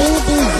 Tudo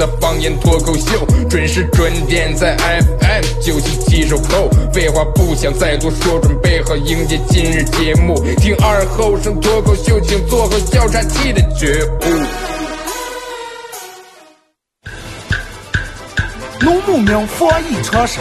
的方言脱口秀，准时准点在 FM 九七七收口。废话不想再多说，准备好迎接今日节目，听二后生脱口秀，请做好笑岔气的觉悟。农牧民防疫常识，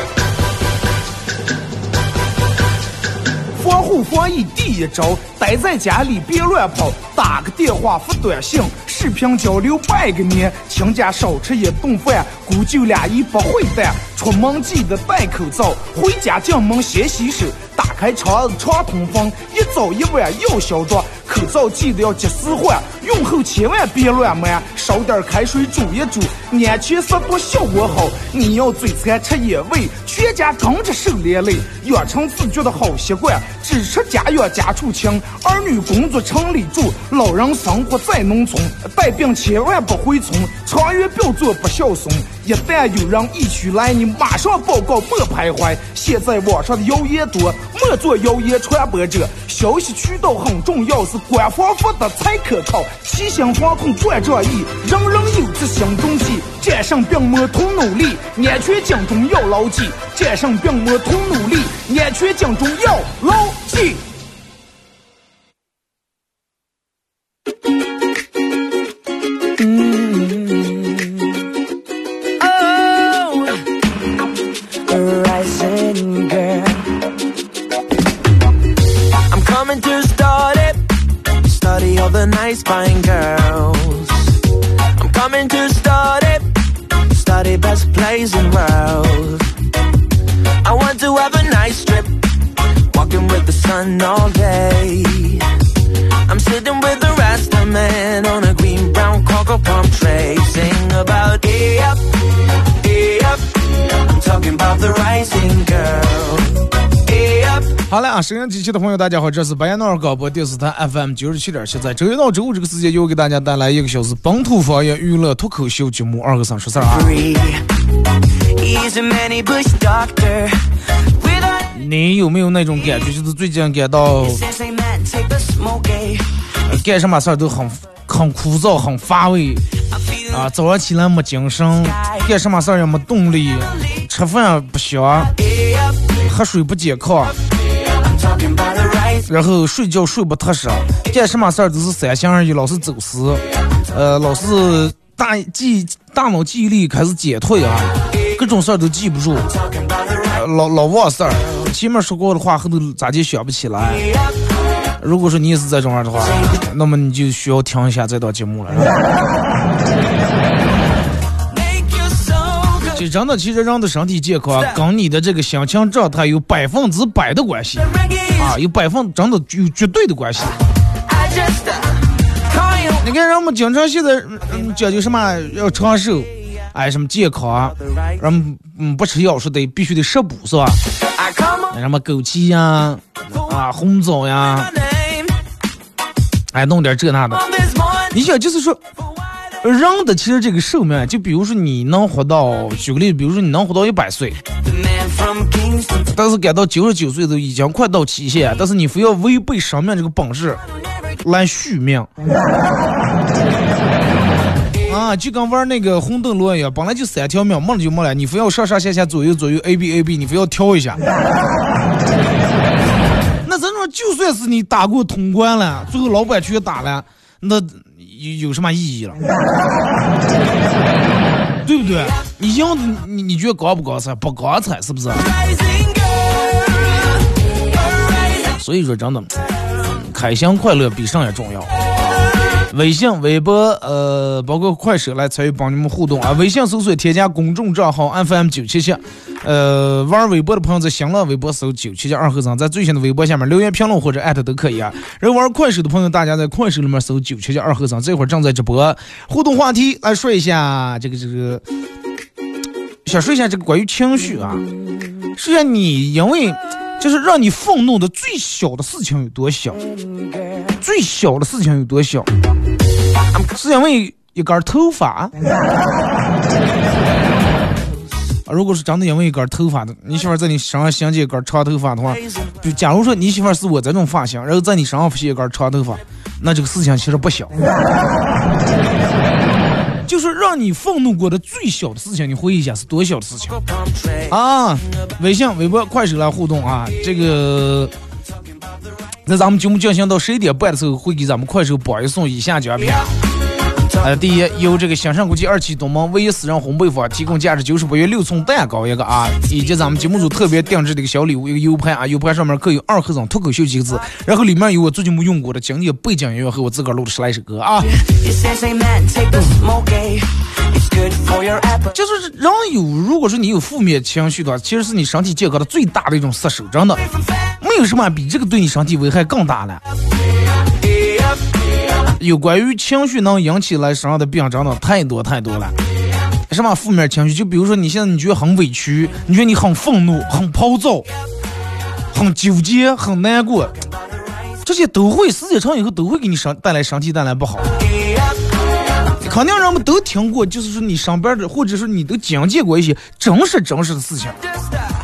防护防疫第一招，待在家里别乱跑，打个电话发短信，视频交流拜个年，亲家少吃一顿饭，姑舅俩一不会淡，出门记得戴口罩，回家进门先洗手，打开窗子常通风，一早一晚要消毒，口罩记得要及时换，用后千万别乱抹，烧点开水煮一煮，安全消毒效果好。你要嘴馋吃野味，全家跟着受连累，养成自觉的好习惯，只吃家养家畜清，儿女工作城里住，老人生活在农村，带病千万不回村，长远不要做不孝孙。一旦有人疫区来，你马上报告，莫徘徊。现在网上的谣言多，莫做谣言传播者。消息渠道很重要，是官方发的才可靠。齐心防控冠状疫，人人有责心中记。战胜病魔同努力，安全警钟要牢记。战胜病魔同努力，安全警钟要牢记。收音机前的朋友，大家好，这是白彦淖尔广播电视台 FM 九十七点七，在周一到周五这个时间，又给大家带来一个小时本土方言娱乐脱口秀节目《二个三说事儿》啊。你有没有那种感觉，就是最近感到 eh? 呃干什么事儿都很很枯燥、很乏味啊？早上起来没精神，干什么事儿也没动力，吃饭不香，喝水不解渴，然后睡觉睡不踏实，干什么事儿都是三心二意，老是走神，呃，老是大记大脑记忆力开始减退啊，各种事儿都记不住，呃老老忘事儿，前面说过的话后头咋就想不起来。如果说你也是这种样的话，那么你就需要听一下这档节目了。就真的，其实人的身体健康跟你的这个心情状态有百分之百的关系。啊，有百分真的有绝对的关系。Uh. 你看人们经常现在嗯嗯讲究什么要长寿，哎什么健康.人嗯不吃药说得必须得食补是吧.什么枸杞呀，啊红枣呀哎弄点这那的。你想就是说。人的其实这个寿命，就比如说你能活到，举个例子，比如说你能活到一百岁，但是赶到九十九岁都已经快到期限，但是你非要违背生命这个本质来续命。啊，就跟玩那个红灯笼一样，本来就三条命，没了就没了，你非要上上下下左右左右 A B A B，你非要挑一下。那咱说，就算是你打过通关了，最后老板去打了，那有有什么意义了？对不对？你赢的你你觉得高不高彩？不高彩是不是？所以说真的，开心快乐比啥也重要。微信、微博，呃，包括快手来参与帮你们互动啊。微信搜索添加公众账号 FM 九七七，呃，玩微博的朋友在新浪微博搜九七七二和尚，在最新的微博下面留言评论或者艾特都可以啊。然后玩快手的朋友，大家在快手里面搜九七七二和尚，这会儿正在直播。互动话题来说一下这个这个，想说一下这个关于情绪啊，说一下你因为。就是让你愤怒的最小的事情有多小？最小的事情有多小？是因为一根头发？如果是真的因为一根头发的，你媳妇在你身上想起一根长头发的话，就假如说你媳妇是我这种发型，然后在你身上发现一根长头发，那这个事情其实不小。就是让你愤怒过的最小的事情，你回忆一下是多小的事情啊！微信、微博、快手来互动啊！这个那咱们节目进行到十一点半的时候，会给咱们快手榜一送以下奖品。呃，第一，由这个兴盛国际二期东门唯一私人烘焙坊提供价值九十八元六寸蛋糕一个啊，以及咱们节目组特别定制的一个小礼物，一个 U 盘啊，U 盘上面刻有二和尚脱口秀几个字，然后里面有我最近没用过的经典背景音乐和我自个儿录的十来首歌啊。就是人有，如果说你有负面情绪的话，其实是你身体健康的最大的一种杀手，真的，没有什么比这个对你身体危害更大了。有关于情绪能引起来身上的病，真的太多太多了。什么负面情绪？就比如说你现在你觉得很委屈，你觉得你很愤怒、很暴躁、很纠结、很难过，这些都会时间长以后都会给你身带来身体带来不好。肯定人们都听过，就是说你上班的，或者说你都经历过一些真实真实的事情。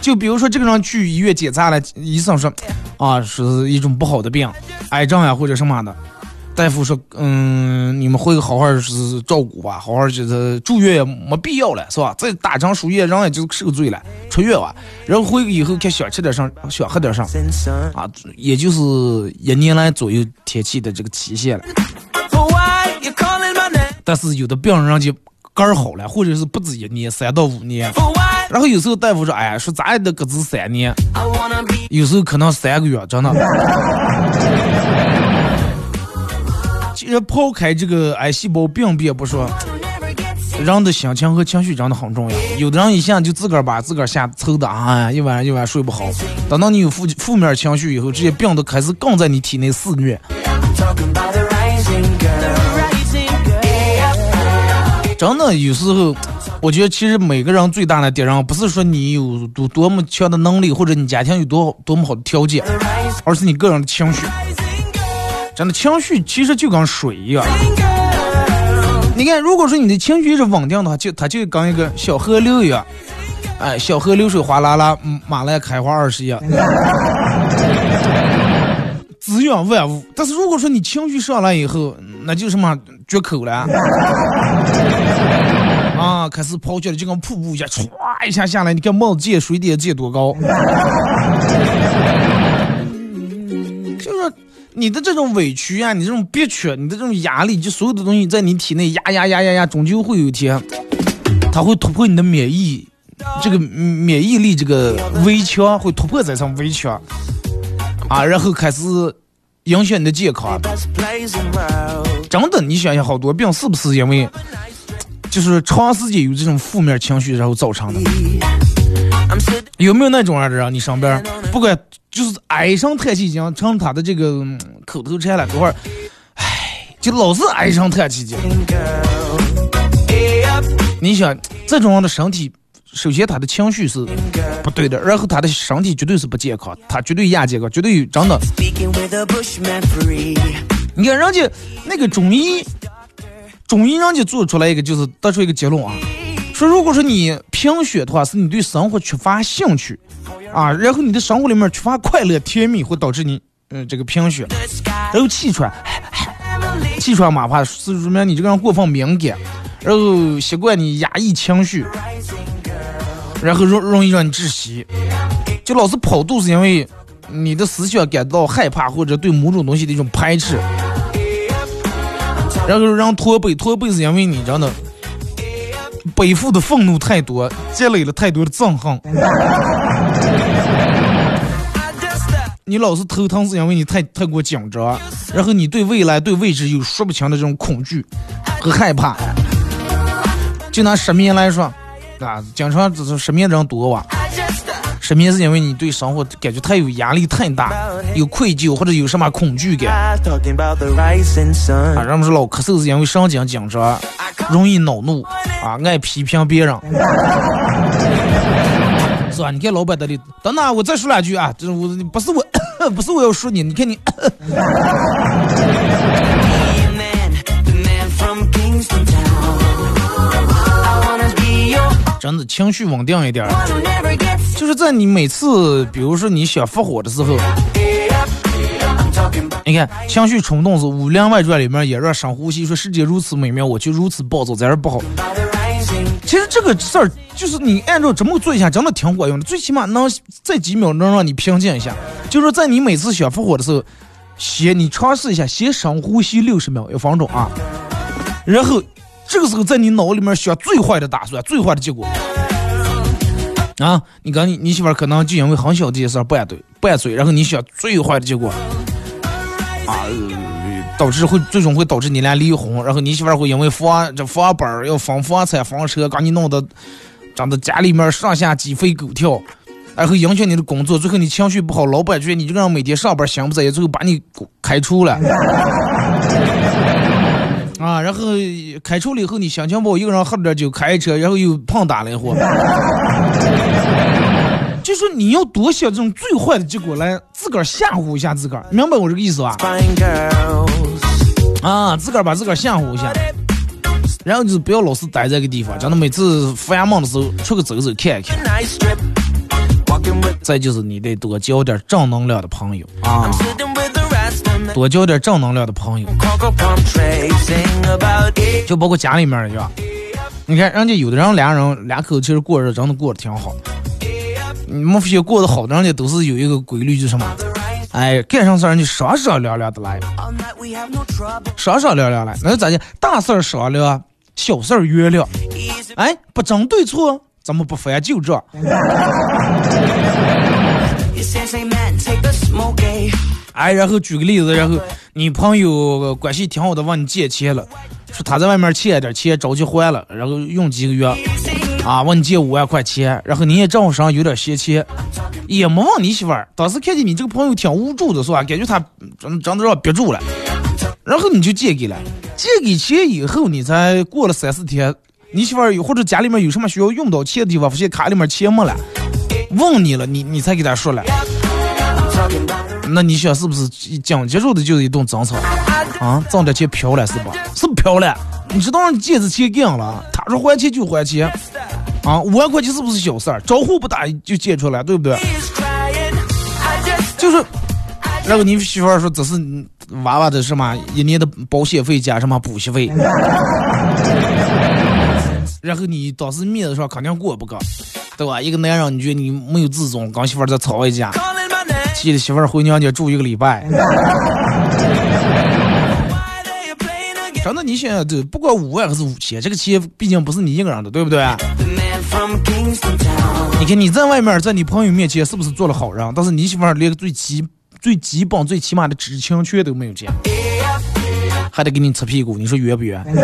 就比如说这个人去医院检查了，医生说啊是一种不好的病，癌症呀或者什么的。大夫说：“嗯，你们回去好好是照顾吧，好好就是住院也没必要了，是吧？再打针输液，人也就受罪了，出院吧。然后回去以后，看想吃点啥，想喝点啥，啊，也就是一年来左右天气的这个期限了。但是有的病人就肝好了，或者是不止一年，三到五年。然后有时候大夫说：，哎呀，说咋也得搁置三年，有时候可能三个月，真的。”其实抛开这个癌细胞病变不说，人的心情和情绪真的很重要。有的人一下就自个儿把自个儿吓抽的啊，一晚上一晚睡不好。等到你有负负面情绪以后，这些病都开始更在你体内肆虐。真的有时候，我觉得其实每个人最大的敌人，不是说你有多多么强的能力，或者你家庭有多多么好的条件，而是你个人的情绪。真的情绪其实就跟水一样，你看，如果说你的情绪是稳定的话，就它就跟一个小河流一样，哎，小河流水哗啦啦，马来开花二十样，滋养万物。但是如果说你情绪上来以后，那就什么绝口了，啊，开始跑起来就跟瀑布一样，唰一下下来，你看帽子借水底借多高，你的这种委屈啊，你这种憋屈，你的这种压力，就所有的东西在你体内压压压压压，终究会有一天，它会突破你的免疫，这个免疫力这个围墙会突破这层围墙，啊，然后开始影响你的健康。真的，你想想，好多病是不是因为，就是长时间有这种负面情绪然后造成的？有没有那种样的人？你上边不管。就是唉声叹气，讲成他的这个口头禅了。这会儿，唉，就老是唉声叹气的。你想，这种人的身体，首先他的情绪是不对的，然后他的身体绝对是不健康，他绝对亚健康，绝对真的。你看人家那个中医，中医人家做出来一个，就是得出一个结论啊，说如果说你贫血的话，是你对生活缺乏兴趣。啊，然后你的生活里面缺乏快乐甜蜜，会导致你，嗯，这个贫血，然后气喘，气喘嘛怕是说明你这个人过分敏感，然后习惯你压抑情绪，然后容容易让你窒息，就老是跑肚是因为你的思想感到害怕或者对某种东西的一种排斥，然后让驼背，驼背是因为你真的背负的愤怒太多，积累了太多的憎恨。你老是头疼，是因为你太太过紧张，然后你对未来、对未知有说不清的这种恐惧和害怕。就拿失眠来说，啊，经常就是失眠的人多哇。失眠是因为你对生活感觉太有压力太大，有愧疚或者有什么恐惧感。啊，人们说老咳嗽是因为神经紧张，容易恼怒，啊，爱批评别人。是吧？你看老板的里，等等，我再说两句啊，这我不是我，不是我要说你，你看你。真的情绪稳定一点，就是在你每次，比如说你想发火的时候，你看情绪冲动是《武林外传》里面也让深呼吸，说世界如此美妙，我却如此暴躁，这样不好。其实这个事儿就是你按照这么做一下，真的挺管用的。最起码能在几秒能让你平静一下。就是在你每次想发火的时候，先你尝试一下，先深呼吸六十秒，一分钟啊。然后这个时候在你脑里面想最坏的打算，最坏的结果啊。你跟你媳妇可能就因为很小这件事拌嘴拌嘴，然后你想最坏的结果啊。导致会最终会导致你俩离婚，然后你媳妇会因为房这房本要房房产房车，把你弄得长得家里面上下鸡飞狗跳，然后影响你的工作，最后你情绪不好，老板觉得你这个人每天上班心不在焉，最后把你开除了。啊，然后开除了以后你心情不好，一个人喝了点酒开车，然后又碰打了一伙。就说你要多想这种最坏的结果来自个儿吓唬一下自个儿，明白我这个意思吧？啊，自个儿把自个儿吓唬一下，然后就是不要老是待在个地方，真的每次发梦的时候出去走走看一看。再就是你得多交点正能量的朋友啊，多交点正能量的朋友，就包括家里面的，吧？你看人家有的人俩人俩口其实过日子真的过得挺好。你们发现过得好的人家都是有一个规律，就是什么？哎，干上事儿你商商量量的来，商商量量来，那咋的？大事儿商量，小事儿原谅。哎，不争对错，怎么不翻旧账？哎，然后举个例子，然后你朋友关系挺好的，问你借钱了，说他在外面欠点钱，着急还了，然后用几个月。啊，问你借五万块钱，然后你也账户上有点闲钱，也没问你媳妇儿。当时看见你这个朋友挺无助的，是吧？感觉他真真的让憋住了，然后你就借给了。借给钱以后，你才过了三四天，你媳妇儿或者家里面有什么需要用到钱的地方，发现卡里面钱没了，问你了，你你才给他说了。那你想是不是紧接着的就是一顿争吵啊？挣点钱飘了是吧？是不飘了？你知道你借的钱给人了，他说还钱就还钱。啊，五万块钱是不是小事儿？招呼不打就借出来，对不对？就是，然后你媳妇说这是娃娃的什么一年的保险费加什么补习费，然后你当时面子上肯定过不高，对吧？一个男人你觉得你没有自尊，跟媳妇再吵一架，气得媳妇儿回娘家住一个礼拜。真的，你想这不管五万还是五千，这个钱毕竟不是你一个人的，对不对？你看你在外面，在你朋友面前是不是做了好人？但是你媳妇儿连个最基、最基本、最起码的知情权都没有见，还得给你擦屁股，你说冤不冤？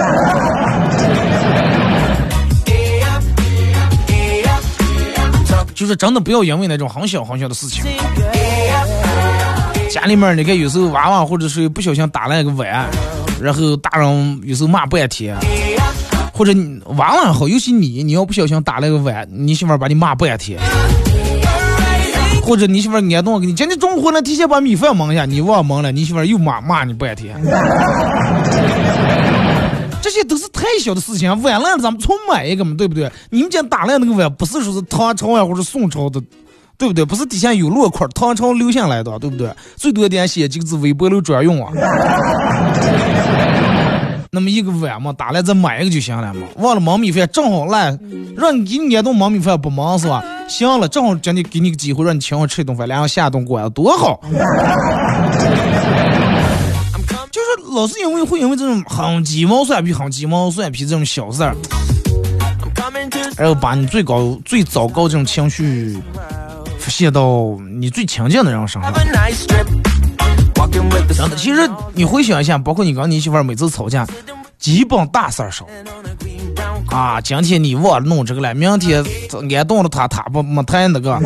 就是真的不要因为那种很小很小的事情，家里面你看有时候娃娃或者是不小心打了一个碗，然后大人有时候骂半天。或者你娃娃好，尤其你，你要不小心打了个碗，你媳妇把你骂半天。或者你媳妇挨冻，给你今天中午回来提前把米饭蒙一下，你忘蒙了，你媳妇又骂骂你半天。这些都是太小的事情，碗烂了咱们重买一个嘛，对不对？你们家打烂那个碗，不是说是唐朝呀或者宋朝的，对不对？不是底下有落款，唐朝留下来的，对不对？最多点写几个字，微波炉专用啊。那么一个碗嘛，打来再买一个就行了嘛。忘了焖米饭，正好来，让你给你捏顿焖米饭不忙是吧？行了，正好今天给你个机会，让你请我吃一顿饭，然后下一顿馆子多好。就是老是因为会因为这种很鸡毛蒜皮、很鸡毛蒜皮这种小事儿，然后把你最高最糟糕这种情绪现到你最亲近的人身上。真的，其实你回想一下，包括你跟你媳妇儿每次吵架，基本大事儿少。啊，今天你忘了弄这个了，明天挨冻了他，他不没太那个。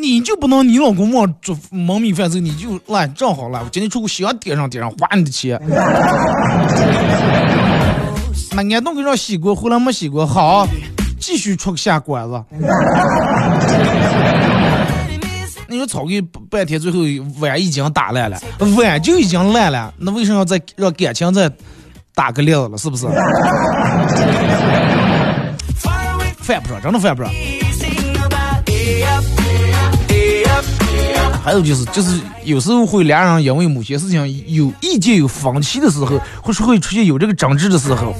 你就不能你老公忘做蒙米饭时你就来正好了，我今天出去想点上点上花你的钱。那挨冻给让洗过，回来没洗过，好，继续出下馆子。你说吵个半天，最后碗已经打烂了，碗就已经烂了，那为什么要再让感情再打个料了？是不是？犯不上，真的犯不上。还有就是，就是有时候会两人因为某些事情有意见、有分歧的时候，或是会出现有这个争执的时候，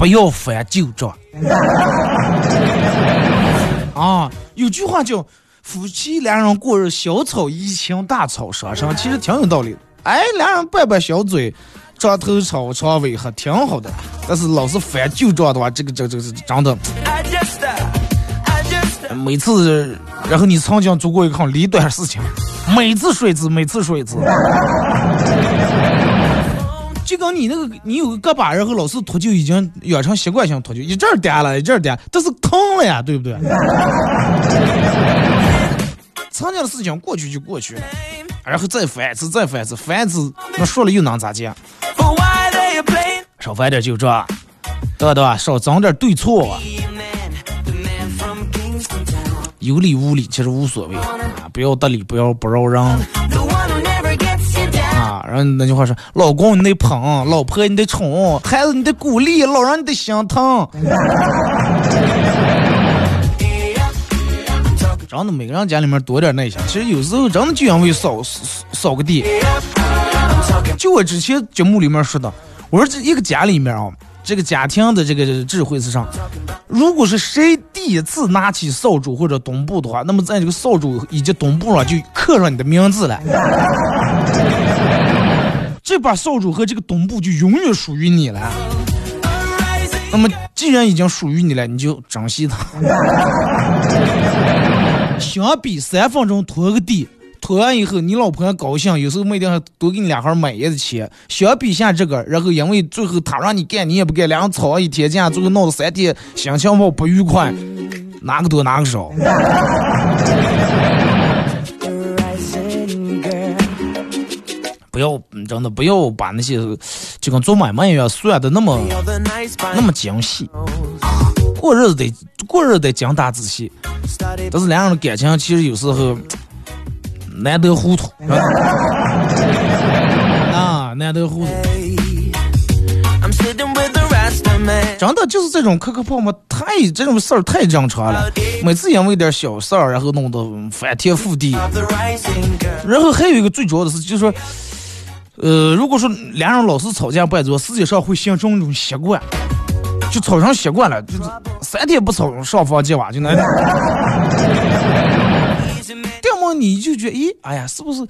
不要翻旧账。啊，有句话叫“夫妻两人过日，小草怡情，大草伤身”，其实挺有道理的。哎，两人拌拌小嘴，抓头吵，床尾还挺好的。但是老是翻旧账的话，这个这个这这真的，每次，然后你曾经做过一个很离端的事情，每次说一次，每次说一次。就跟你那个，你有个胳膊，然后老是脱臼，已经养成习惯性脱臼，一阵儿颠了，一阵儿颠，但是疼了呀，对不对？曾经的事情过去就过去了，然后再翻一次，再翻一次，翻一次，那说了又能咋讲？少翻点就这，对吧？对？少整点对错，有理无理其实无所谓啊，不要得理，不要不饶人。然后那句话说：“老公你得捧，老婆你得宠，孩子你得鼓励，老人你得心疼。”真的，每个人家里面多点耐心。其实有时候真的就因为扫扫个地。就我之前节目里面说的，我说这一个家里面啊，这个家庭的这个智慧是啥，如果是谁第一次拿起扫帚或者墩布的话，那么在这个扫帚以及墩布上就刻上你的名字了。这把扫帚和这个墩布就永远属于你了。那么，既然已经属于你了，你就珍惜它。相比三分钟拖个地，拖完以后你老婆还高兴，有时候每天还多给你两盒买烟的钱。相比下这个，然后因为最后他让你干，你也不干，两人吵一天架，最后闹了三天，心情不不愉快，哪个多哪个少。不要真的不要把那些就跟做买卖一样算的那么那么精细，过日子得过日子得精打仔细。但是两人的感情其实有时候难得糊涂啊，难得糊涂。真的就是这种磕磕碰碰，太这种事儿太正常了。每次因为点小事儿，然后弄得翻天覆地。然后还有一个最主要的是，就是说。呃，如果说两人老是吵架不爱做，实际上会形成一种习惯，就吵成习惯了，就是三天不吵，上房揭瓦就那。要么你就觉得，咦，哎呀，是不是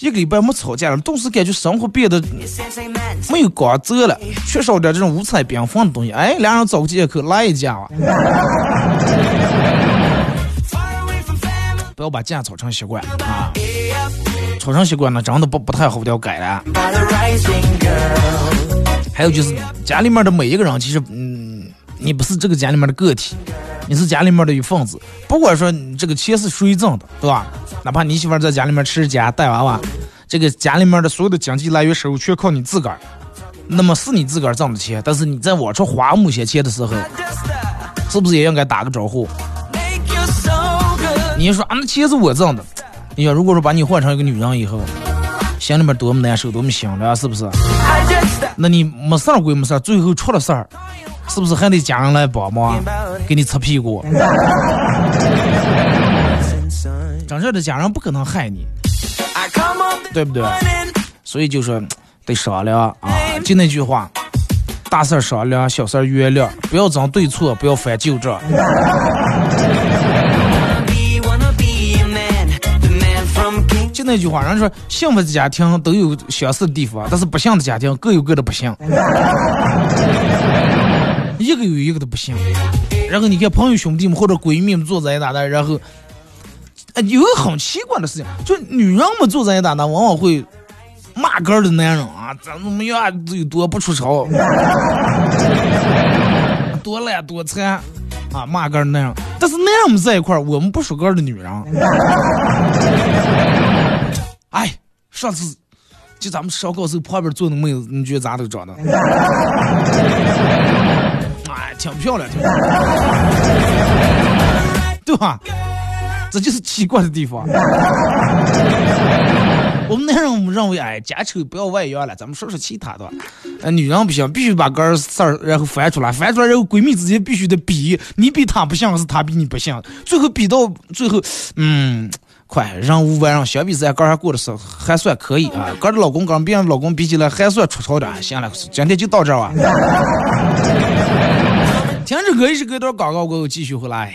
一个礼拜没吵架了，顿时感觉生活变得没有光泽了，缺少点这种五彩缤纷的东西？哎，两人找个借口来一架吧，不要把架吵成习惯啊。吵成习惯了，真的不不太好要改了。还有就是家里面的每一个人，其实嗯，你不是这个家里面的个体，你是家里面的一份子。不管说你这个钱是谁挣的，对吧？哪怕你媳妇在家里面持家带娃娃，这个家里面的所有的经济来源收入全靠你自个儿，那么是你自个儿挣的钱。但是你在往出花某些钱的时候，是不是也应该打个招呼？你说啊，那钱是我挣的。你想，如果说把你换成一个女人以后，心里面多么难受，多么心凉，是不是？那你没事儿归没事儿，最后出了事儿，是不是还得家人来帮忙，给你擦屁股？真正的家人不可能害你，对不对？所以就说得商量啊，就那句话，大事商量，小事原谅，不要争对错，不要翻旧账。那句话，人家说幸福的家庭都有相似的地方，但是不幸的家庭各有各的不幸。一个有一个的不幸。然后你看朋友兄弟们或者闺蜜们坐在一搭的，然后，哎，有个很奇怪的事情，就女人们坐在一搭的，往往会骂哥的男人啊，怎么怎么样，有多不出丑，多懒多惨。啊，骂个那样，但是那样们在一块儿，我们不说个的女人。哎，上次就咱们烧烤时旁边坐那妹子，你觉得咋都长得？哎，挺漂亮，挺漂亮，对吧？这就是奇怪的地方。我们男人我们认为，哎，家丑不要外扬了，咱们说说其他的。呃，女人不行，必须把个事儿然后翻出来，翻出来然后闺蜜之间必须得比，你比她不像，是她比你不像，最后比到最后，嗯，快，人无完人，相比之下，哥还过得是还算可以啊。哥的老公跟别人老公比起来还算出潮点。行了，今天就到这儿吧。停止歌，一首歌段广告过后继续回来。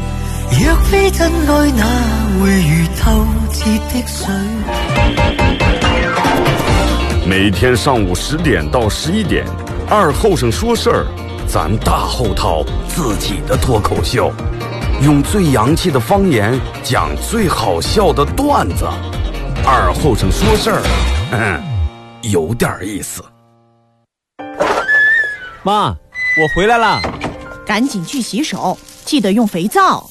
若非真爱，哪会如透彻的水？每天上午十点到十一点，二后生说事儿，咱大后套自己的脱口秀，用最洋气的方言讲最好笑的段子。二后生说事儿，嗯，有点意思。妈，我回来了，赶紧去洗手，记得用肥皂。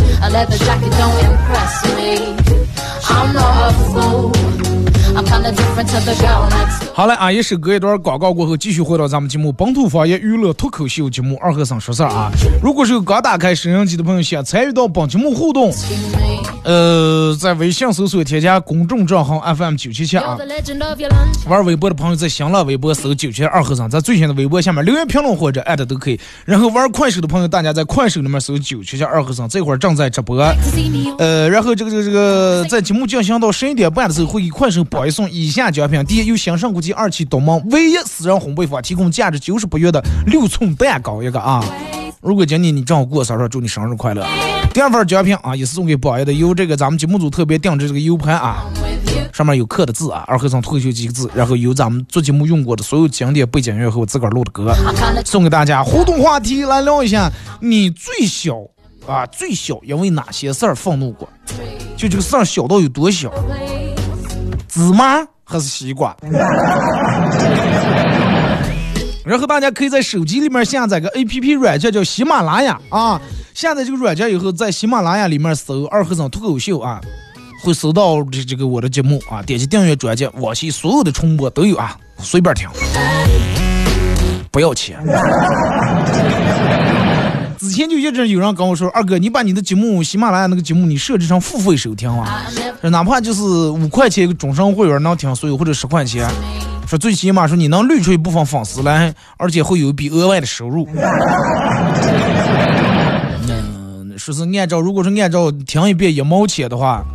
A leather jacket don't impress me. I'm not a fool. 好了，阿姨是隔一段广告过后，继续回到咱们节目本土方言娱乐脱口秀节目《二和尚说事儿》啊。如果是有刚打开收音机的朋友，想参与到本节目互动，呃，在微信搜索添加公众账号 FM 九七七啊.玩微博的朋友在新浪微博搜“九七二和尚”，在最新的微博下面留言评论或者艾特都可以。然后玩快手的朋友，大家在快手里面搜“九七七二和尚”，这会儿正在直播。呃，然后这个这个这个，在节目进行到十一点半的时候，会以快手榜一送以下奖品：第一，由新盛国际二期东门唯一私人烘焙坊提供价值九十八元的六寸蛋糕一个啊。如果今年你正好过生日，祝你生日快乐。第二份奖品啊，也是送给榜一的，由这个咱们节目组特别定制这个 U 盘啊，上面有刻的字啊，二合成脱口秀几个字，然后有咱们做节目用过的所有经典背景音乐和我自个儿录的歌，送给大家。互动话题来聊一下，你最小啊最小因为哪些事儿愤怒过？就这个事儿小到有多小？芝麻还是西瓜？然后大家可以在手机里面下载个 A P P 软件叫喜马拉雅啊，下载这个软件以后，在喜马拉雅里面搜“二和尚脱口秀”啊，会搜到这这个我的节目啊，点击订阅专辑，往期所有的重播都有啊，随便听，不要钱。之前就一直有人跟我说，二哥，你把你的节目喜马拉雅那个节目你设置成付费收听啊，说哪怕就是五块钱一个终身会员能听所有，或者十块钱，说最起码说你能滤出一部分粉丝来，而且会有一笔额外的收入。嗯，说是按照如果是按照听一遍一毛钱的话，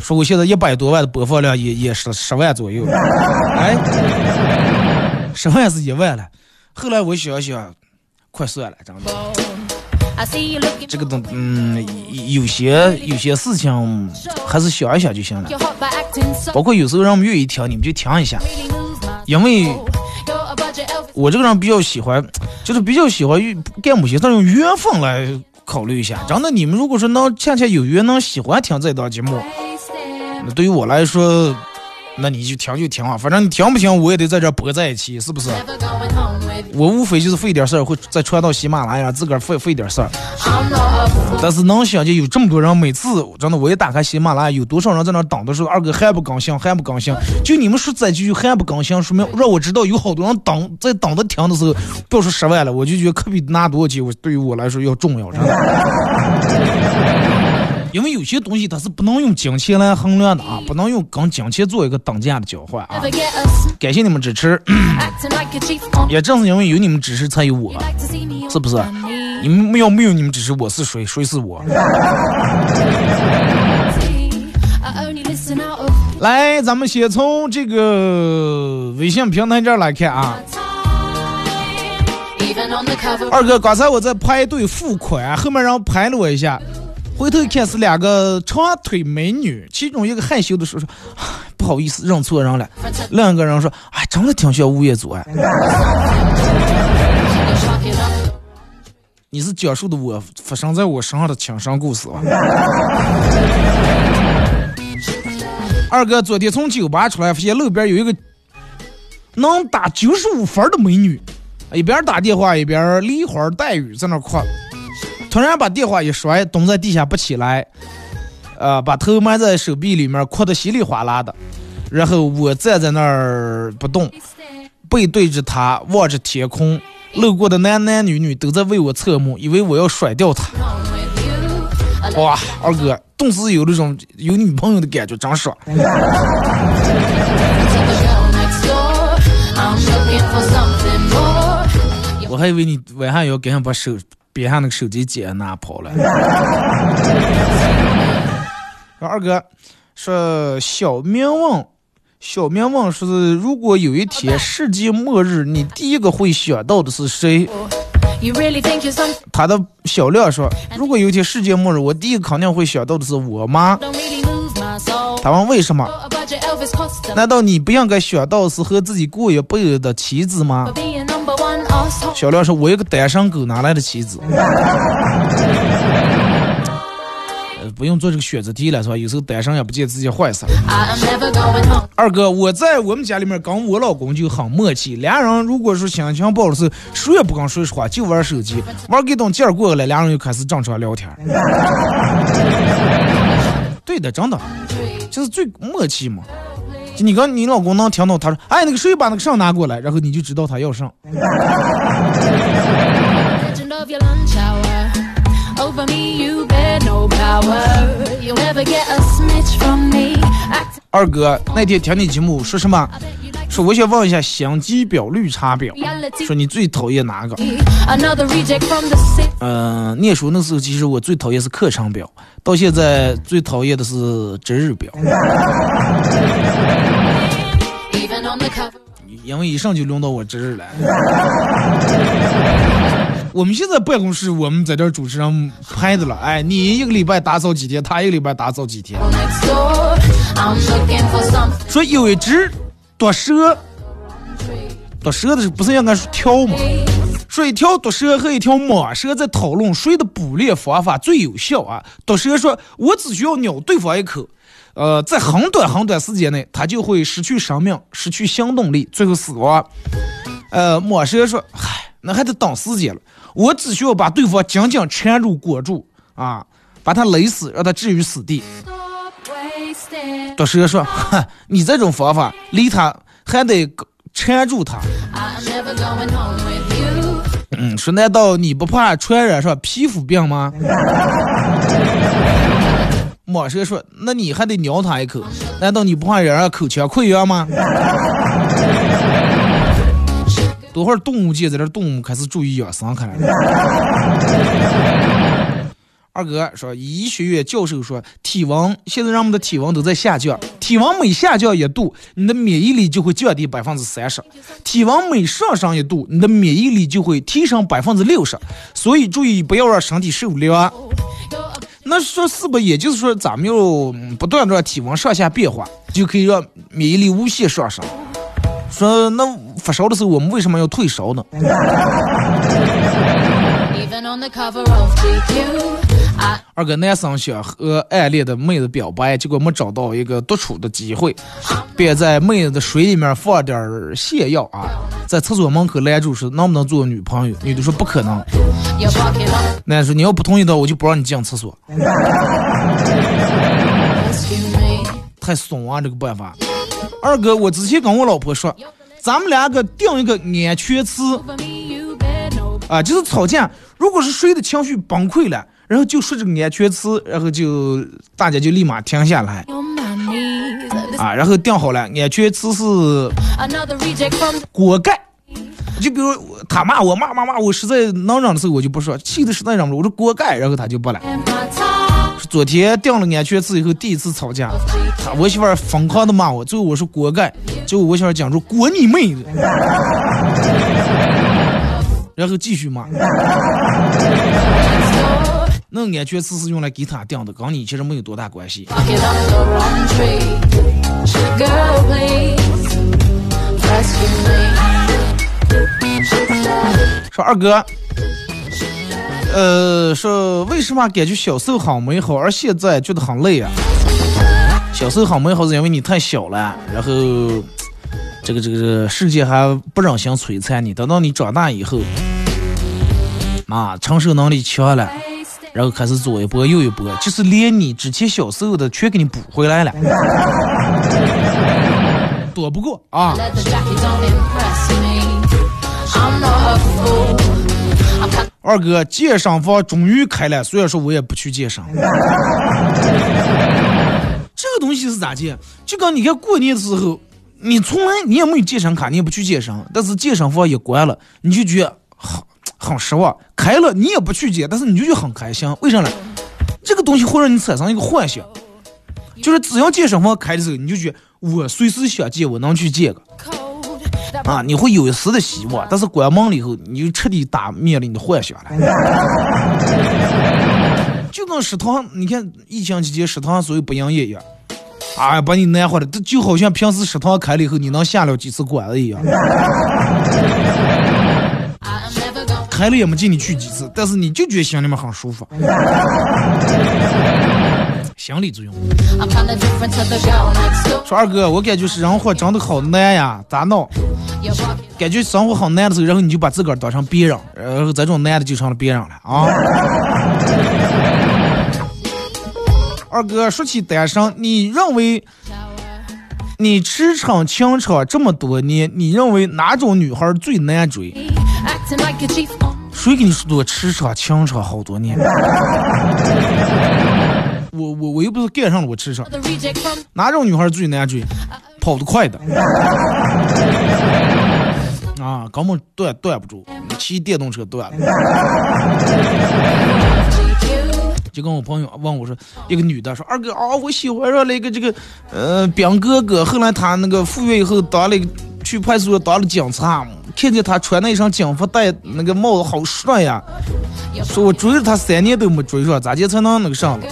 说我现在一百多万的播放量也也是十万左右。哎，十万是一万了。后来我想想，快算了，真的。这个东，嗯，有些有些事情还是想一想就行了。包括有时候让我们愿意听，你们就听一下。因为.我这个人比较喜欢，就是比较喜欢用干某些事儿用缘分来考虑一下。真的，你们如果说能恰恰有缘能喜欢听这档节目，那对于我来说，那你就停就停啊，反正你停不停我也得在这儿播在一起，是不是.我无非就是费点事儿，会再传到喜马拉雅，自个儿费费点事儿。但是能想见有这么多人，每次真的我一打开喜马拉雅，有多少人在那等的时候，二哥还不更新，还不更新？就你们说这句还不更新，说明让我知道有好多人等，在等着听的时候，不要说十万了，我就觉得可比拿多少钱，我对于我来说要重要，真的。因为有些东西它是不能用金钱来衡量的啊，不能用跟金钱做一个等价的交换啊感谢你们支持 也正是因为有你们支持，才有我。是不是.你们要没有你们支持，我是谁？谁是我来，咱们先从这个微信平台这儿来看啊。二哥，刚才我在排队付款，后面人拍了我一下，回头一看是两个长腿美女，其中一个害羞的说说，不好意思认错人了。另一个人说，哎，长得挺像吴彦祖哎。你是讲述的我发生在我身上的亲身故事吧。二哥昨天从酒吧出来，发现路边有一个能打九十五分的美女，一边打电话一边梨花带雨在那哭，突然把电话一摔，蹲在地下不起来，呃，把头埋在手臂里面，哭得稀里哗啦的。然后我站在那儿不动，背对着他，望着天空，路过的男男女女都在为我侧目，以为我要甩掉他。哇，二哥，顿时有那种有女朋友的感觉，真爽。我还以为你晚上要赶紧把手边上那个手机姐拿跑了。说 二哥，说小明问，小明问说是如果有一天世界末日，你第一个会想到的是谁？他的小亮说：“如果有一天世界末日，我第一个肯定会想到的是我妈。”他问为什么？难道你不应该想到是和自己过一辈子的妻子吗？小亮说：“我一个单身狗哪来的妻子？”不用做这个选择题了，是吧？有时候单身也不见自己坏事。二哥，我在我们家里面跟我老公就很默契，俩人如果说心情不好的时候，谁也不跟谁说话，就玩手机，玩给等劲儿过了，俩人就开始正常聊天。对的，真的，就是最默契嘛。就你刚你老公能听到他说：“哎，那个谁把那个上拿过来？”然后你就知道他要上。二哥，那天听你节目说什么？说我想问一下相机表、绿茶婊，说你最讨厌哪个？嗯，念书那时候其实我最讨厌是课程表，到现在最讨厌的是值日表。因为一上就轮到我值日了。我们现在办公室，我们在这主持人拍的了。哎，你一个礼拜打扫几天，他一个礼拜打扫几天。说有一只毒蛇，毒蛇的是不是应该是跳吗？说一条毒蛇和一条蟒蛇在讨论谁的捕猎方法最有效啊？毒蛇说：“我只需要咬对方一口，呃，在很短很短时间内，它就会失去生命，失去行动力，最后死亡。”呃，蟒蛇说：“嗨，那还得等时间了。”我只需要把对方紧紧缠住、裹住，啊，把他勒死，让他置于死地。毒蛇说：“哼，你这种方法离他还得缠住他。”嗯，说难道你不怕传染上皮肤病吗？蟒蛇说：“那你还得咬他一口，难道你不怕染上口腔溃疡吗？”多会儿动物界在这动物开始注意养生，看来。二哥说，医学院教授说，体温现在人们的体温都在下降，体温每下降一度，你的免疫力就会降低百分之三十；体温每上升一度，你的免疫力就会提升百分之六十。所以注意不要让身体受凉。那说是不，也就是说，咱们要不断的让体温上下变化，就可以让免疫力无限上升。说那发烧的时候，我们为什么要退烧呢？二个男生想和暗恋的妹子表白，结果没找到一个独处的机会，便在妹子的水里面放点泻药啊，在厕所门口拦住说能不能做女朋友？女的说不可能。男说你要不同意的，我就不让你进厕所。太怂啊，这个办法。二哥，我之前跟我老婆说，咱们两个定一个安全词，啊，就是吵架，如果是谁的情绪崩溃了，然后就说这个安全词，然后就大家就立马停下来，啊，然后定好了，安全词是锅盖，就比如他骂我骂骂骂我，实在能忍的时候我就不说，气的实在忍不住，我说锅盖，然后他就不来。昨天定了安全词以后第一次吵架，他我媳妇儿疯狂的骂我，最后我说锅盖，最后我媳妇儿讲出锅你妹的，然后继续骂。那安全词是用来给他定的，跟你其实没有多大关系。说二哥，呃，说为什么感觉小时候很美好，而现在觉得很累啊？小时候很美好是因为你太小了，然后这个这个这个世界还不忍心摧残你。等到你长大以后，啊，承受能力强了，然后开始左一波右一波，就是连你之前小时候的全给你补回来了，躲不过啊。二哥，健身房终于开了，虽然说我也不去健身。这个东西是咋介？就跟你看过年的时候，你从来你也没有健身卡，你也不去健身，但是健身房一关了，你就觉得很很失望。开了你也不去接，但是你就觉很开心。为啥呢？这个东西会让你产生一个幻想，就是只要健身房开的时候，你就觉得我随时想健，我能去健个。啊，你会有一丝的希望，但是关门了以后，你就彻底打灭了你的幻想了。就跟食堂，你看疫情期间食堂所有不营业一样，啊，把你难活的，这就好像平时食堂开了以后，你能下了几次馆子一样，开了也没见你去几次，但是你就觉得心里面很舒服，心理作用。说二哥，我感觉是人活真的好难呀，咋弄？感觉生活好难的时候，然后你就把自个儿当成别人，然后这种难的就成了别人了啊。二哥，说起单身，你认为你驰骋情场这么多年，你认为哪种女孩最难追？谁给你说我驰骋情场好多年？我我我又不是赶上了我驰骋，the reject from 哪种女孩最难追？跑得快的。啊，根本断断不住，骑电动车断了。就跟我朋友问我说，一个女的说，二哥啊、我喜欢上了一个这个呃兵哥哥，后来他那个赴约以后当了一个去派出所当了警察，看见他穿那身警服戴那个帽子好帅呀，说我追了他三年都没追上，咋地才能那个上了？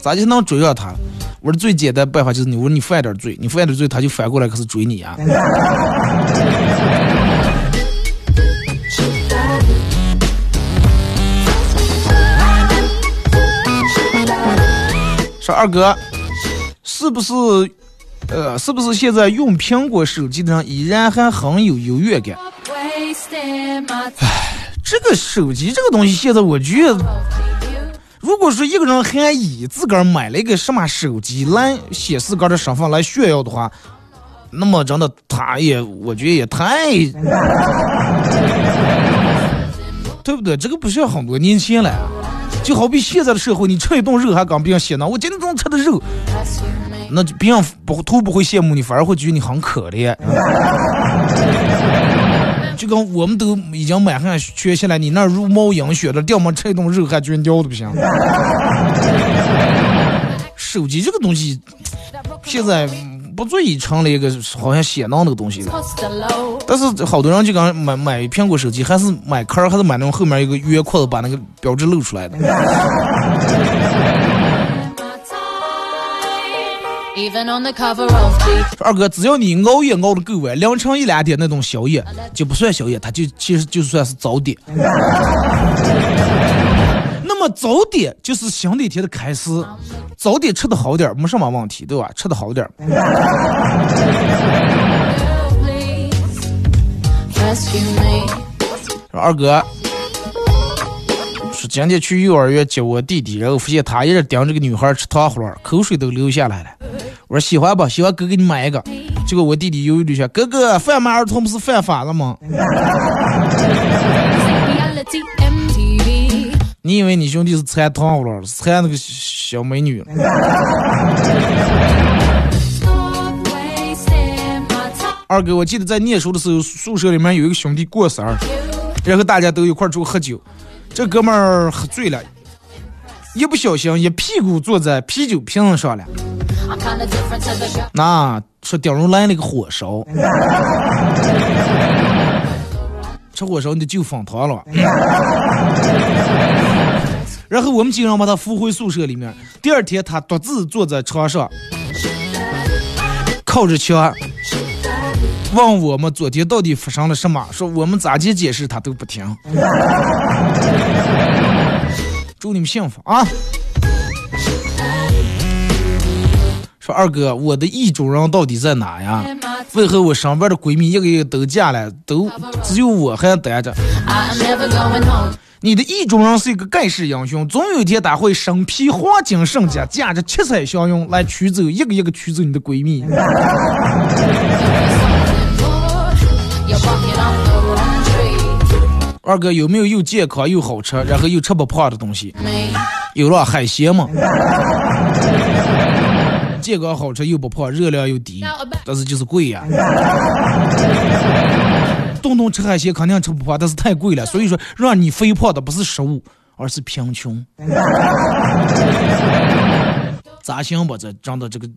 咋地才能追上他？我说最简单办法就是你，我说你犯点罪，你犯点罪，他就反过来开始追你呀。说二哥，是不是，呃，是不是现在用苹果手机的人依然还很有优越感 time. 这个手机这个东西，现在我觉得，如果说一个人还以自个儿买了一个什么手机来显示个儿的身份来炫耀的话，那么真的他也，我觉得也太，对不对？这个不像很多年前了。就好比现在的社会，你吃一顿肉还跟别人显呢，我今天中午吃的肉.那别人不都不会羡慕你，反而会觉得你很可怜。就跟我们都已经满汉全席了，你那如猫饮血的，掉么吃一顿肉还觉得尿的不行。手机这个东西，现在不足以成了一个好像显能的东西了。但是好多人就刚买买苹果手机，还是买壳，还是买那种后面一个圆框子，把那个标志露出来的。二哥，只要你熬夜熬的够晚，凌晨一两点那种宵夜就不算宵夜，它就其实就算是早点。那么早点就是新的一天的开始，早点吃的好点没什么问题，对吧？吃的好点二哥，说今天去幼儿园接我弟弟，然后发现他一直盯着个女孩吃糖葫芦，口水都流下来了。我说喜欢不？喜欢哥给你买一个。结果我弟弟犹豫了一下，哥哥，贩卖儿童不是犯法了吗？你以为你兄弟是馋糖葫芦，是馋那个小美女 time. 二哥，我记得在念书的时候，宿舍里面有一个兄弟过生日，然后大家都一块儿出去喝酒，这哥们儿喝醉了，一不小心一屁股坐在啤酒瓶上了。那说顶上来了个火烧，吃火烧你得就放糖了。然后我们几个人把他扶回宿舍里面。第二天他独自坐在床上，靠着墙，问我们昨天到底发生了什么。说我们咋去解释他都不听。祝你们幸福啊！说二哥，我的意中人到底在哪呀？为何我身边的闺蜜一个一个都嫁了，都只有我还待着？你的意中人是一个盖世英雄，总有一天他会身披黄金圣甲，驾着七彩祥云来取走一个一个取走你的闺蜜。二哥有没有又健康又好吃，然后又吃不胖的东西？有了，海鲜嘛。健康好吃又不胖，热量又低，但是就是贵呀。顿顿吃海鲜肯定吃不胖，但是太贵了。所以说，让你肥胖的不是食物，而是贫穷。咋想吧？这真的这个，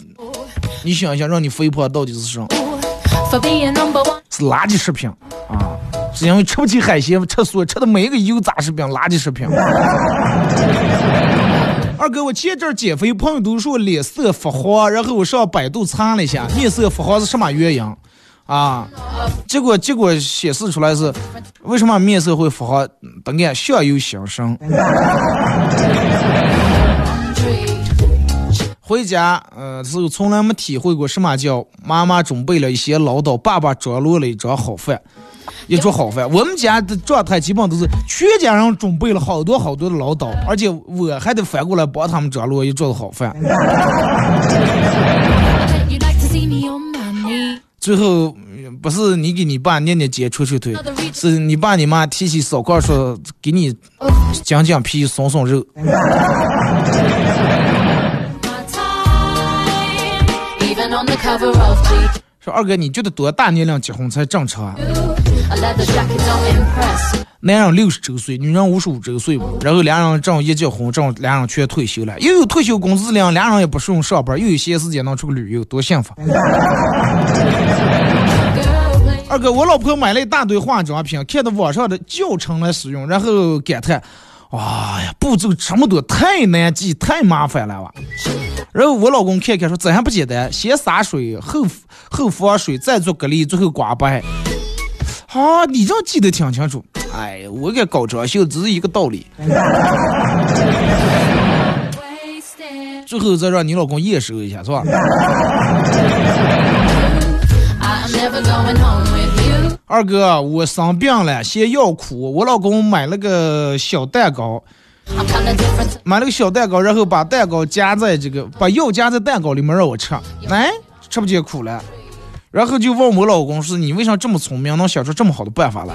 你想一下，让你肥胖到底是什么？是垃圾食品啊！是因为吃不起海鲜，吃素，吃的每一个油炸食品，垃圾食品。二哥，我前阵儿减肥，朋友都说脸色发黄，然后我上百度查了一下，面色发黄是什么原因？啊，结果结果显示出来是，为什么面色会发黄？答案相由心生。回家，呃，是从来没体会过什么叫妈妈准备了一些唠叨，爸爸张罗了一桌好饭。一桌好饭，我们家的状态基本都是全家人准备了好多好多的唠叨，而且我还得反过来帮他们张罗一桌子好饭。最后不是你给你爸捏捏肩、捶捶腿，是你爸你妈提起手块说给你讲讲皮、松松肉。说二哥，你觉得多大年龄结婚才正常啊？男人六十周岁，女人五十五周岁然后两人正一结婚，正两人全退休了，又有退休工资领，俩人也不用上班，又有闲时间能出去旅游，多幸福！二哥，我老婆买了一大堆化妆品，看到网上的教程来使用，然后感叹：哎呀，步骤这么多，太难记，太麻烦了哇！然后我老公看看说：这还不简单，先洒水，后后防水，再做隔离，最后刮白。啊，你这记得挺清楚。哎呀，我给搞装修只是一个道理。最后再让你老公验收一下，是吧？二哥，我生病了，先药苦。我老公买了个小蛋糕，买了个小蛋糕，然后把蛋糕夹在这个，把药夹在蛋糕里面让我吃。哎，吃不见苦了。然后就问我老公说：“你为啥这么聪明，能想出这么好的办法来？”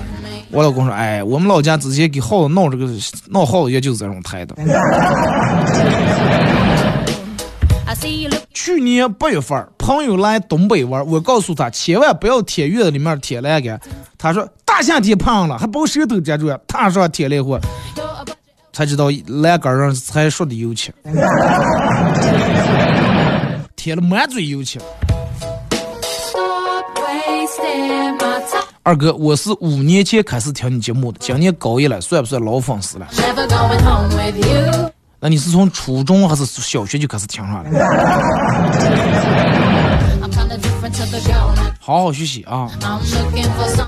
我老公说：“哎，我们老家之前给耗子闹这个闹耗子，也就是这种态度。”去年八月份，朋友来东北玩，我告诉他千万不要贴院子里面贴栏杆。他说：“大夏天胖了，还把舌头粘住，踏上贴来货，才知道栏杆上才说的油漆，贴了满嘴油漆。”二哥，我是五年前开始听你节目的，今年高一了，算不算老粉丝了？那你是从初中还是小学就开始听上了？好好学习啊！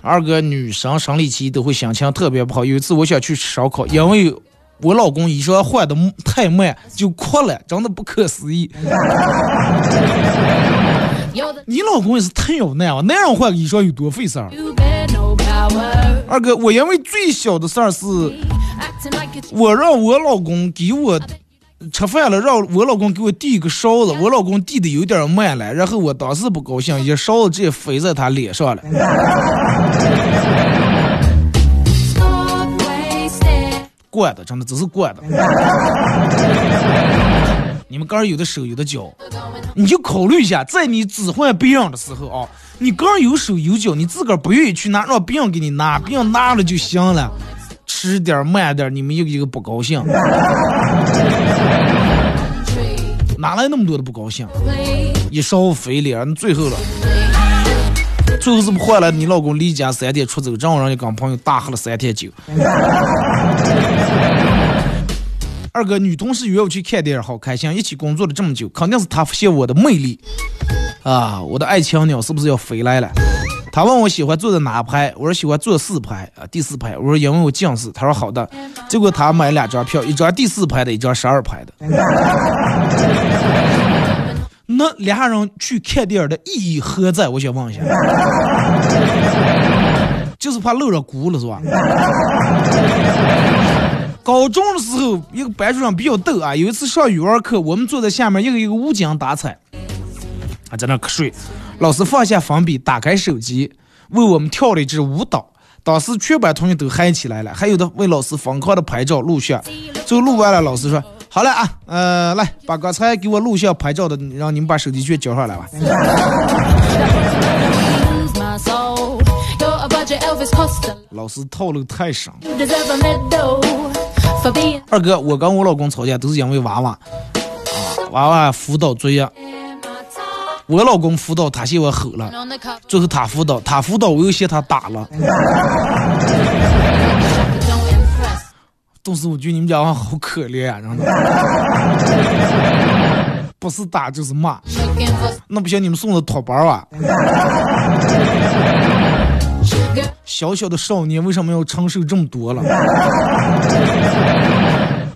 二哥，女生生理期都会心情特别不好。有一次我想去吃烧烤，因为我老公衣裳换的太慢，就哭了，真的不可思议。你老公也是太有耐啊！男人换衣裳有多费事儿？二哥，我因为最小的事儿是，我让我老公给我吃饭了，让我老公给我递一个勺子，我老公递的有点慢了，然后我当时不高兴，一勺子直接飞在他脸上了。惯的，真的只是惯的。你们哥有的手有的脚，你就考虑一下，在你置换别人的时候啊，你哥有手有脚，你自个儿不愿意去拿，让别人给你拿，别人拿了就行了。吃点慢点，你们一个一个不高兴，哪来那么多的不高兴？一勺肥脸，最后了，最后是不换了你老公离家三天出走，正好让你跟朋友大喝了三天酒。二哥，女同事约我去看电影，好开心，一起工作了这么久，肯定是她发现我的魅力啊！我的爱情鸟是不是要飞来了？她问我喜欢坐在哪排，我说喜欢坐四排啊，第四排。我说因为我近视，她说好的。结果她买两张票，一张第四排的，一张十二排的。那俩人去看电影的意义何在？我想问一下，就是怕露着骨了是吧？高中的时候，一个班主任比较逗啊，有一次上语文课，我们坐在下面，一个一个无精打采，啊，在那瞌睡。老师放下粉笔，打开手机，为我们跳了一支舞蹈。当时全班同学都嗨起来了，还有的为老师疯狂的拍照录像。最后录完了，老师说：“好了啊，呃，来把刚才给我录像拍照的，让你们把手机全交上来吧。” 老师套路太深。二哥，我跟我老公吵架都是因为娃娃，啊娃娃辅导作业。我老公辅导，他嫌我吼了，最后他辅导，他辅导我又嫌他打了。当时我觉得你们家娃好可怜呀，真的，不是打就是骂。那不行，你们送的托班啊。小小的少年为什么要承受这么多了？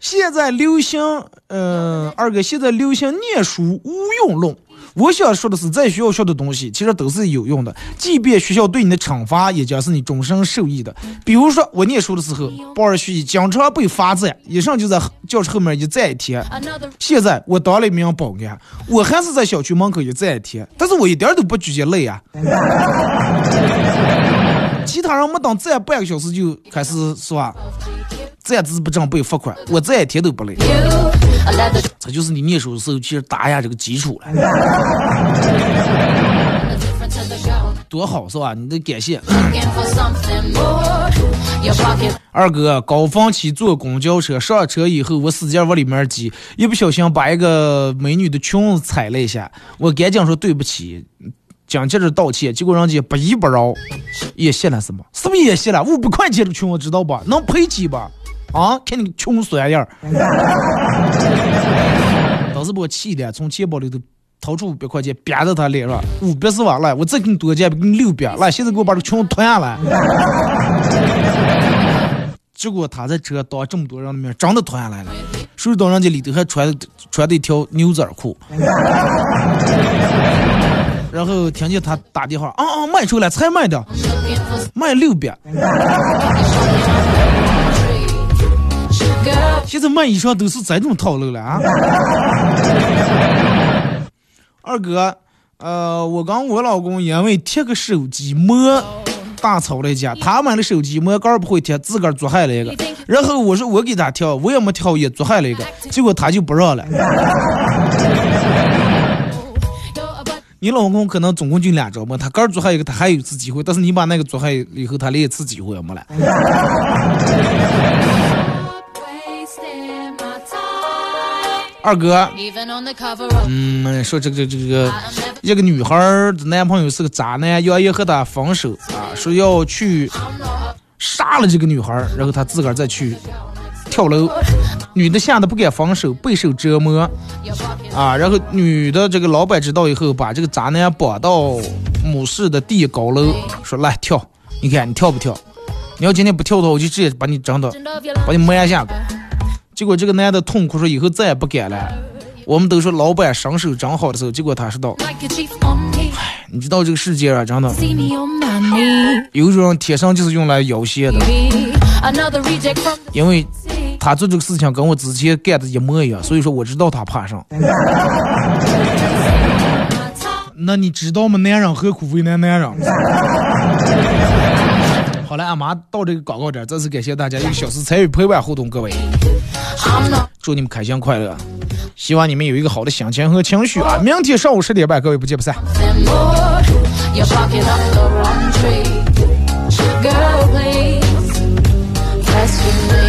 现在流行，呃，二哥，现在流行念书无用论。我想说的是，在学校学的东西其实都是有用的，即便学校对你的惩罚，也将是你终身受益的。比如说，我念书的时候，不儿学习经常被罚站，一上就在教室后面一站一天。现在我当了一名保安，我还是在小区门口一站一天，但是我一点都不觉得累啊。其他人没等站半个小时就开始是吧？站姿不正被罚款，我站一天都不累。这就是你念书的时候其实打下这个基础了，多好是吧？你得感谢。二哥，高峰期坐公交车，上车以后我使劲往里面挤，一不小心把一个美女的裙子踩了一下，我赶紧说对不起，紧接着道歉，结果人家不依不饶，也谢了什么？是不是也谢了？五百块钱的裙我知道吧？能赔几吧？啊！看你穷酸样，当时 把我气的，从钱包里头掏出五百块钱，扁在他脸上。五百是完了，我再给你多加，给你六百。来，现在给我把这穷脱下来。结果他在车当这么多人的面，真的脱下来了。谁知道人家里头还穿穿的一条牛仔裤。然后听见他打电话，啊啊，卖出来才卖的，卖六百。现在卖衣裳都是这种套路了啊！二哥，呃，我跟我老公因为贴个手机膜大吵了一架。他买的手机膜盖不会贴，自个儿做坏了一个。然后我说我给他挑，我也没挑，也做坏了一个。结果他就不让了。你老公可能总共就两招嘛，他刚做坏一个，他还有一次机会。但是你把那个做坏以后，他连一次机会也没了。二哥，嗯，说这个这个一个女孩的男朋友是个渣男，要要和她分手啊，说要去杀了这个女孩，然后他自个儿再去跳楼。女的吓得不敢放手，备受折磨啊。然后女的这个老板知道以后，把这个渣男绑到母市的第一高楼，说来跳，你看你跳不跳？你要今天不跳的话，我就直接把你整的，把你埋下。结果这个男的痛苦说：“以后再也不敢了。”我们都说老板身手真好的时候，结果他说道：“唉，你知道这个世界啊，真的有一种人天生就是用来要挟的，因为他做这个事情跟我之前干的一模一样，所以说我知道他怕上。那你知道吗？男人何苦为难男人？” 好了，俺妈到这个广告点，再次感谢大家一个小时参与陪伴互动，各位，祝你们开心快乐，希望你们有一个好的心情和情绪啊！明天上午十点半，各位不见不散。escalate.